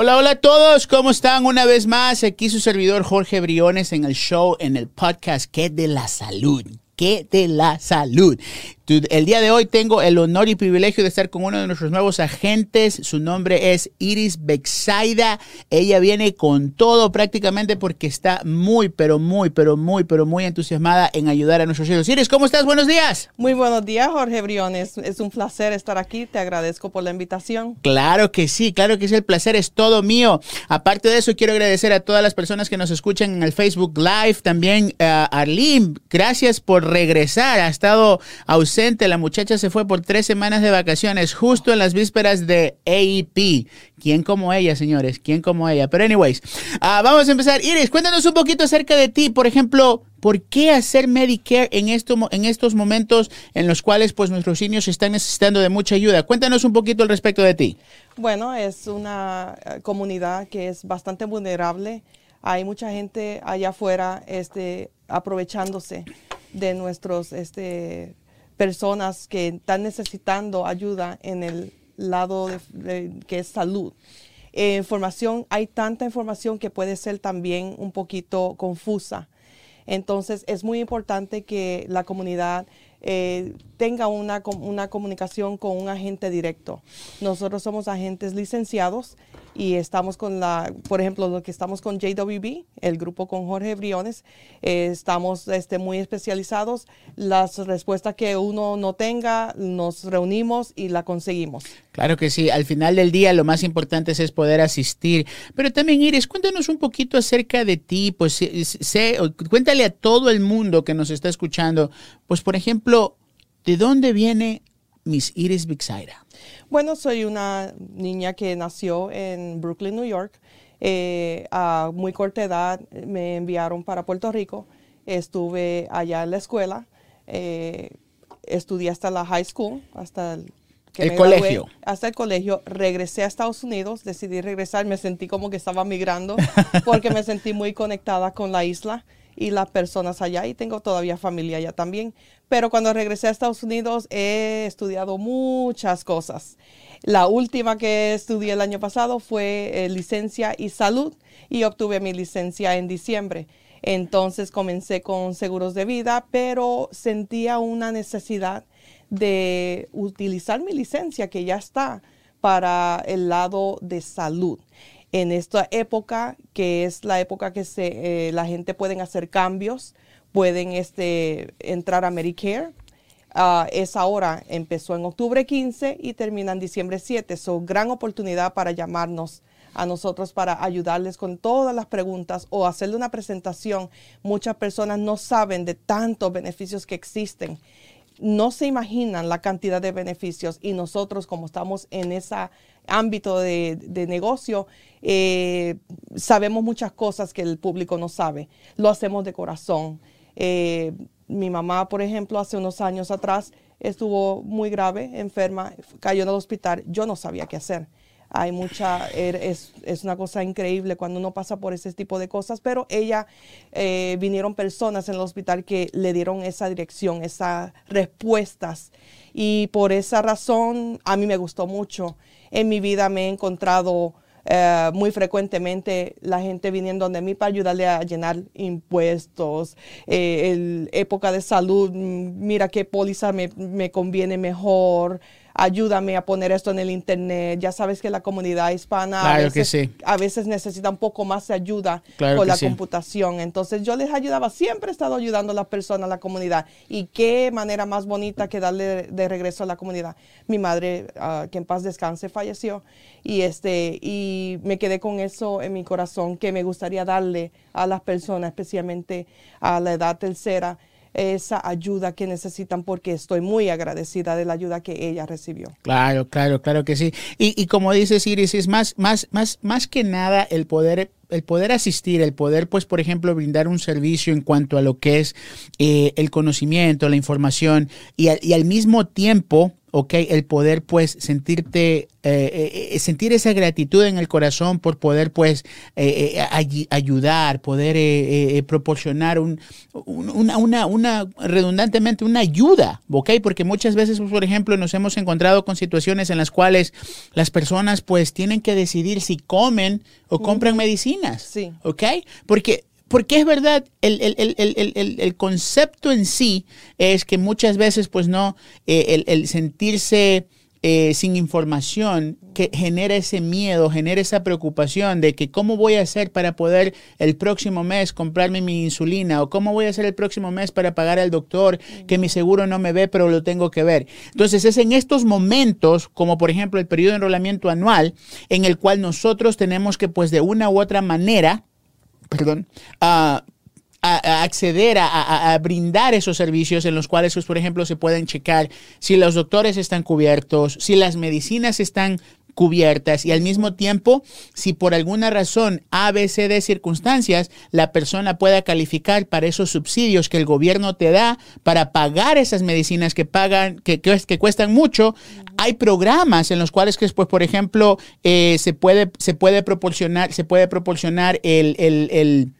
Hola, hola a todos, ¿cómo están? Una vez más, aquí su servidor Jorge Briones en el show, en el podcast ¿Qué de la salud? ¿Qué de la salud? El día de hoy tengo el honor y privilegio de estar con uno de nuestros nuevos agentes. Su nombre es Iris Bexaida. Ella viene con todo prácticamente porque está muy, pero muy, pero muy, pero muy entusiasmada en ayudar a nuestros hijos. Iris, ¿cómo estás? Buenos días. Muy buenos días, Jorge Briones. Es un placer estar aquí. Te agradezco por la invitación. Claro que sí, claro que sí. El placer es todo mío. Aparte de eso, quiero agradecer a todas las personas que nos escuchan en el Facebook Live. También a Arlene, gracias por regresar. Ha estado ausente la muchacha se fue por tres semanas de vacaciones justo en las vísperas de AEP. ¿Quién como ella, señores? ¿Quién como ella? Pero anyways, ah, vamos a empezar. Iris, cuéntanos un poquito acerca de ti. Por ejemplo, ¿por qué hacer Medicare en, esto, en estos momentos en los cuales pues nuestros niños están necesitando de mucha ayuda? Cuéntanos un poquito al respecto de ti. Bueno, es una eh, comunidad que es bastante vulnerable. Hay mucha gente allá afuera este, aprovechándose de nuestros este, personas que están necesitando ayuda en el lado de, que es salud. Eh, información, hay tanta información que puede ser también un poquito confusa. Entonces es muy importante que la comunidad eh, tenga una, una comunicación con un agente directo. Nosotros somos agentes licenciados y estamos con la, por ejemplo, lo que estamos con JWB, el grupo con Jorge Briones, eh, estamos este, muy especializados. Las respuestas que uno no tenga, nos reunimos y la conseguimos. Claro que sí, al final del día lo más importante es, poder asistir. Pero también, Iris, cuéntanos un poquito acerca de ti, pues sé, cuéntale a todo el mundo que nos está escuchando, pues por ejemplo, ¿de dónde viene Miss Iris Bixaira? Bueno, soy una niña que nació en Brooklyn, New York. Eh, a muy corta edad me enviaron para Puerto Rico. Estuve allá en la escuela. Eh, estudié hasta la high school, hasta el, colegio. hasta el colegio. Regresé a Estados Unidos, decidí regresar. Me sentí como que estaba migrando porque me sentí muy conectada con la isla y las personas allá y tengo todavía familia allá también. Pero cuando regresé a Estados Unidos he estudiado muchas cosas. La última que estudié el año pasado fue eh, licencia y salud y obtuve mi licencia en diciembre. Entonces comencé con seguros de vida, pero sentía una necesidad de utilizar mi licencia que ya está para el lado de salud en esta época, que es la época que se, eh, la gente pueden hacer cambios, pueden este, entrar a Medicare. Uh, esa hora empezó en octubre 15 y termina en diciembre 7. Es so, gran oportunidad para llamarnos a nosotros para ayudarles con todas las preguntas o hacerle una presentación. Muchas personas no saben de tantos beneficios que existen no se imaginan la cantidad de beneficios y nosotros como estamos en ese ámbito de, negocio, eh, sabemos muchas cosas que el público no sabe. Lo hacemos de corazón. Eh, mi mamá, por ejemplo, hace unos años atrás estuvo muy grave, enferma, cayó en el hospital. Yo no sabía qué hacer. Hay mucha, er, es, es, una cosa increíble cuando uno pasa por ese tipo de cosas, pero ella, eh, vinieron personas en el hospital que le dieron esa dirección, esas respuestas. Y por esa razón a mí me gustó mucho. En mi vida me he encontrado eh, muy frecuentemente la gente viniendo de mí para ayudarle a llenar impuestos, eh, el, época de salud, mira qué póliza me, me conviene mejor, ayúdame a poner esto en el internet. Ya sabes que la comunidad hispana a, veces, necesita un poco más de ayuda con la computación. Entonces yo les ayudaba, siempre he estado ayudando a las personas, a la comunidad. Y qué manera más bonita que darle de regreso a la comunidad. Mi madre, ah, que en paz descanse, falleció y este y me quedé con eso en mi corazón que me gustaría darle a las personas, especialmente a la edad tercera esa ayuda que necesitan porque estoy muy agradecida de la ayuda que ella recibió. Claro, claro, claro que sí. Y, y como dices Iris, es más, más, más, más que nada el poder el poder asistir, el poder, pues, por ejemplo, brindar un servicio en cuanto a lo que es eh, el conocimiento, la información y, y, al mismo tiempo ¿ok? El poder pues sentirte, eh, eh, sentir esa gratitud en el corazón por poder pues eh, ayudar, poder proporcionar un, una, una, una, redundantemente una ayuda, ¿ok? Porque muchas veces, por ejemplo, nos hemos encontrado con situaciones en las cuales las personas pues tienen que decidir si comen o compran sí. ¿ok? Porque porque es verdad, el, el, concepto en sí es que muchas veces, pues no, eh, el, sentirse eh, sin información que genera ese miedo, genera esa preocupación de que cómo voy a hacer para poder el próximo mes comprarme mi insulina o cómo voy a hacer el próximo mes para pagar al doctor que mi seguro no me ve pero lo tengo que ver. Entonces es en estos momentos, como por ejemplo el periodo de enrolamiento anual, en el cual nosotros tenemos que pues de una u otra manera perdón, a, acceder a, brindar esos servicios en los cuales, pues, por ejemplo, se pueden checar si los doctores están cubiertos, si las medicinas están cubiertas y al mismo tiempo, si por alguna razón A, B, C, D circunstancias, la persona pueda calificar para esos subsidios que el gobierno te da para pagar esas medicinas que pagan, que, que, cuestan mucho, hay programas en los cuales, que pues, por ejemplo, eh, se, puede, se puede proporcionar, se puede proporcionar el, el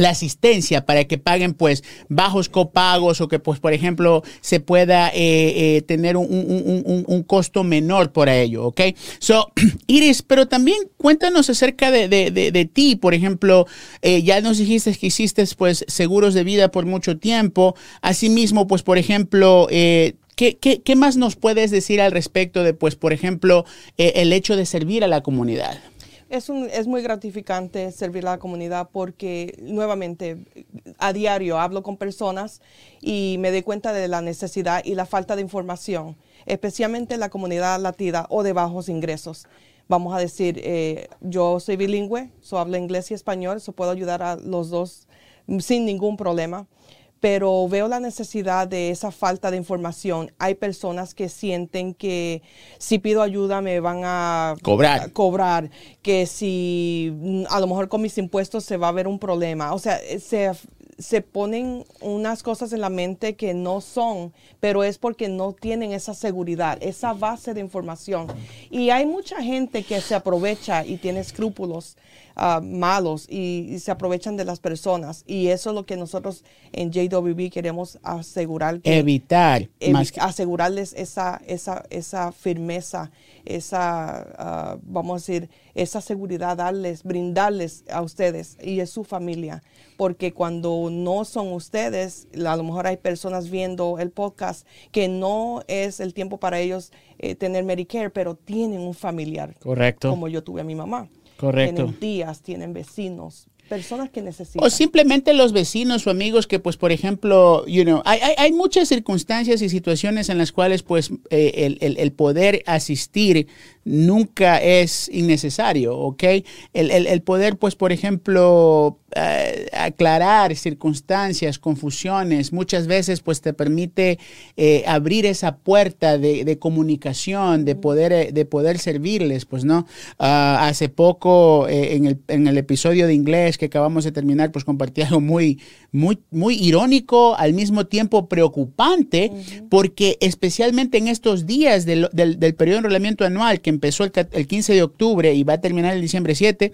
la asistencia para que paguen pues bajos copagos o que pues por ejemplo se pueda eh, eh, tener un, costo menor por ello, ¿ok? So, Iris, pero también cuéntanos acerca de, ti, por ejemplo, eh, ya nos dijiste que hiciste pues seguros de vida por mucho tiempo, asimismo pues por ejemplo, ¿qué, qué, más nos puedes decir al respecto de pues por ejemplo el hecho de servir a la comunidad? Es, un, es muy gratificante servir a la comunidad porque nuevamente a diario hablo con personas y me doy cuenta de la necesidad y la falta de información, especialmente en la comunidad latina o de bajos ingresos. Vamos a decir, eh, yo soy bilingüe, so hablo inglés y español, so puedo ayudar a los dos sin ningún problema pero veo la necesidad de esa falta de información. Hay personas que sienten que si pido ayuda me van a cobrar, cobrar que si mm, a lo mejor con mis impuestos se va a ver un problema. O sea, se, se ponen unas cosas en la mente que no son, pero es porque no tienen esa seguridad, esa base de información. Y hay mucha gente que se aprovecha y tiene escrúpulos Ah, malos y, se aprovechan de las personas. Y eso es lo que nosotros en JWB queremos asegurar. Evitar. Asegurarles esa, esa, esa firmeza, esa, ah, vamos a decir, esa seguridad, darles, brindarles a ustedes y a su familia. Porque cuando no son ustedes, a lo mejor hay personas viendo el podcast que no es el tiempo para ellos eh, tener Medicare, pero tienen un familiar. Correcto. Como yo tuve a mi mamá. Correcto. Tienen tías, tienen vecinos, personas que necesitan. O simplemente los vecinos o amigos que, pues, por ejemplo, you know, hay, hay, hay muchas circunstancias y situaciones en las cuales, pues, eh, el, el, el, poder asistir nunca es innecesario, ¿ok? El, el poder, pues, por ejemplo, eh, aclarar circunstancias, confusiones, muchas veces pues te permite eh, abrir esa puerta de, comunicación, de poder, eh, de poder servirles, pues no. Ah, hace poco en, el, en, el, episodio de inglés que acabamos de terminar, pues compartí algo muy, muy, muy irónico, al mismo tiempo preocupante, porque especialmente en estos días del, del, periodo de enrolamiento anual que empezó el, el 15 de octubre y va a terminar el diciembre 7,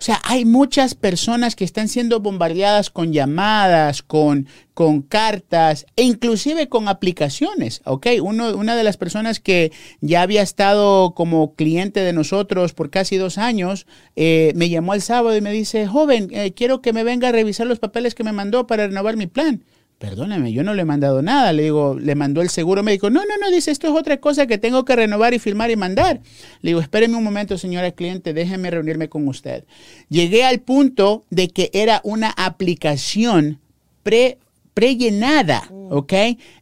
o sea, hay muchas personas que están siendo bombardeadas con llamadas, con, con cartas e inclusive con aplicaciones, ¿ok? Uno, una de las personas que ya había estado como cliente de nosotros por casi dos años, eh, me llamó el sábado y me dice, joven, eh, quiero que me venga a revisar los papeles que me mandó para renovar mi plan perdóname, yo no le he mandado nada. Le digo, le mandó el seguro médico. No, no, no, dice, esto es otra cosa que tengo que renovar y firmar y mandar. Le digo, espéreme un momento, señora cliente, déjeme reunirme con usted. Llegué al punto de que era una aplicación pre prellenada, mm. ¿ok?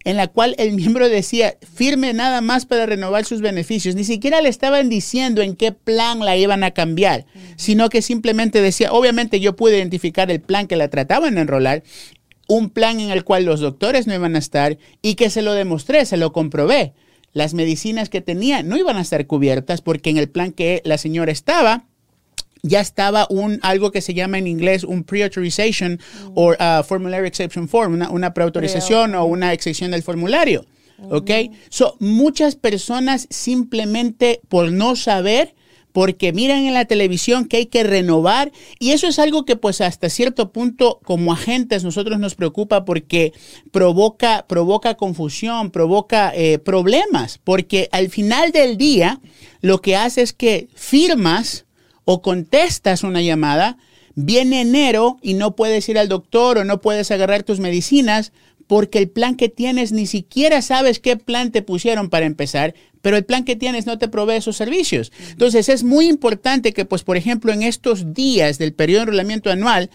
En la cual el miembro decía, firme nada más para renovar sus beneficios. Ni siquiera le estaban diciendo en qué plan la iban a cambiar, sino que simplemente decía, obviamente yo pude identificar el plan que la trataban de enrolar un plan en el cual los doctores no iban a estar y que se lo demostré, se lo comprobé. Las medicinas que tenía no iban a estar cubiertas porque en el plan que la señora estaba, ya estaba un algo que se llama en inglés un pre-authorization o uh, formulary exception form, una, una preautorización o una excepción del formulario. ¿ok? So, muchas personas simplemente por no saber, porque miran en la televisión que hay que renovar y eso es algo que pues hasta cierto punto como agentes nosotros nos preocupa porque provoca, provoca confusión, provoca eh, problemas, porque al final del día lo que hace es que firmas o contestas una llamada, viene enero y no puedes ir al doctor o no puedes agarrar tus medicinas porque el plan que tienes ni siquiera sabes qué plan te pusieron para empezar, pero el plan que tienes no te provee esos servicios. Entonces es muy importante que, pues, por ejemplo, en estos días del periodo de enrolamiento anual,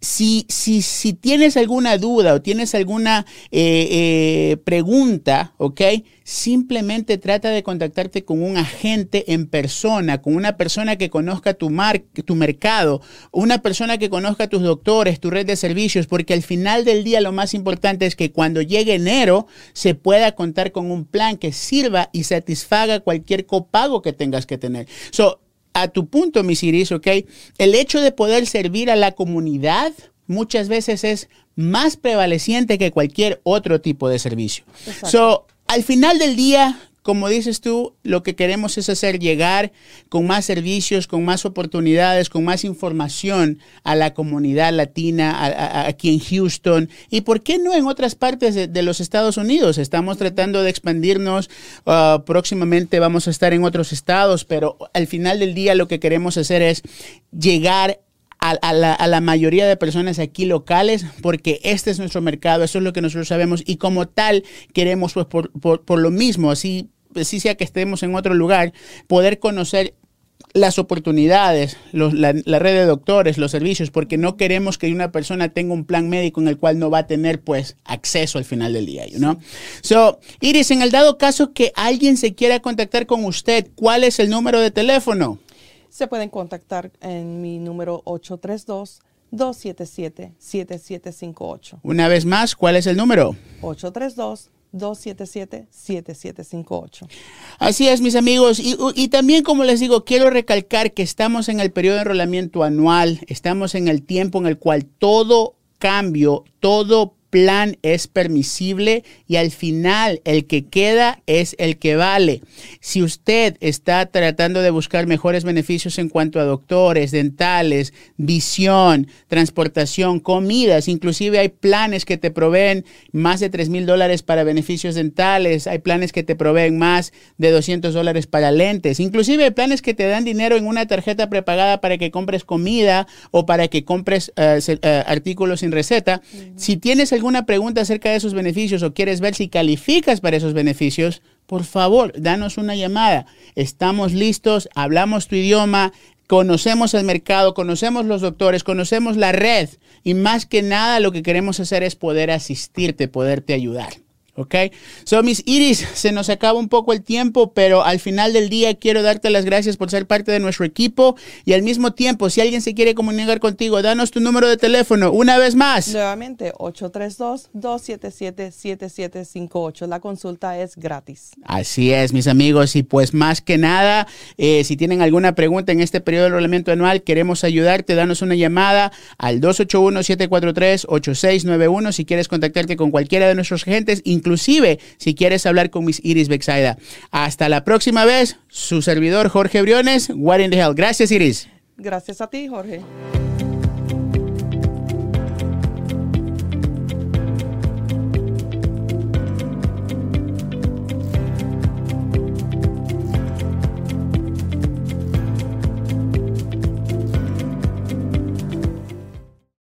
si, si, si, tienes alguna duda o tienes alguna eh, eh, pregunta, ¿ok? Simplemente trata de contactarte con un agente en persona, con una persona que conozca tu, mar, tu mercado, una persona que conozca tus doctores, tu red de servicios, porque al final del día lo más importante es que cuando llegue enero se pueda contar con un plan que sirva y satisfaga cualquier copago que tengas que tener. A tu punto, mis Iris, ¿ok? El hecho de poder servir a la comunidad muchas veces es más prevaleciente que cualquier otro tipo de servicio. So, al final del día, como dices tú, lo que queremos es hacer llegar con más servicios, con más oportunidades, con más información a la comunidad latina aquí en Houston y, ¿por qué no en otras partes de, los Estados Unidos? Estamos tratando de expandirnos, uh, próximamente vamos a estar en otros estados, pero al final del día lo que queremos hacer es llegar a, la, mayoría de personas aquí locales, porque este es nuestro mercado, eso es lo que nosotros sabemos y como tal queremos, pues por, por lo mismo, así si sea que estemos en otro lugar, poder conocer las oportunidades, la, red de doctores, los servicios, porque no queremos que una persona tenga un plan médico en el cual no va a tener pues acceso al final del día, ¿no? So, Iris, en el dado caso que alguien se quiera contactar con usted, ¿cuál es el número de teléfono? Se pueden contactar en mi número 832 277 7758. Una vez más, ¿cuál es el número? 832 277-7758. Así es, mis amigos. Y, y, también, como les digo, quiero recalcar que estamos en el periodo de enrolamiento anual, estamos en el tiempo en el cual todo cambio, todo plan es permisible y al final el que queda es el que vale. Si usted está tratando de buscar mejores beneficios en cuanto a doctores, dentales, visión, transportación, comidas, inclusive hay planes que te proveen más de 3 mil dólares para beneficios dentales, hay planes que te proveen más de 200 dólares para lentes, inclusive hay planes que te dan dinero en una tarjeta prepagada para que compres comida o para que compres uh, uh, artículos sin receta. Mm. Si tienes alguna pregunta acerca de esos beneficios o quieres ver si calificas para esos beneficios, por favor, danos una llamada. Estamos listos, hablamos tu idioma, conocemos el mercado, conocemos los doctores, conocemos la red y más que nada lo que queremos hacer es poder asistirte, poderte ayudar. ¿Ok? So, mis Iris, se nos acaba un poco el tiempo, pero al final del día quiero darte las gracias por ser parte de nuestro equipo y al mismo tiempo, si alguien se quiere comunicar contigo, danos tu número de teléfono una vez más. Nuevamente, 832-277-7758. La consulta es gratis. Así es, mis amigos, y pues más que nada, eh, si tienen alguna pregunta en este periodo de enrolamiento anual, queremos ayudarte, danos una llamada al 281-743-8691 si quieres contactarte con cualquiera de nuestros agentes, inclusive si quieres hablar con Miss Iris Bexaida. Hasta la próxima vez, su servidor Jorge Briones, What in the Hell. Gracias, Iris. Gracias a ti, Jorge.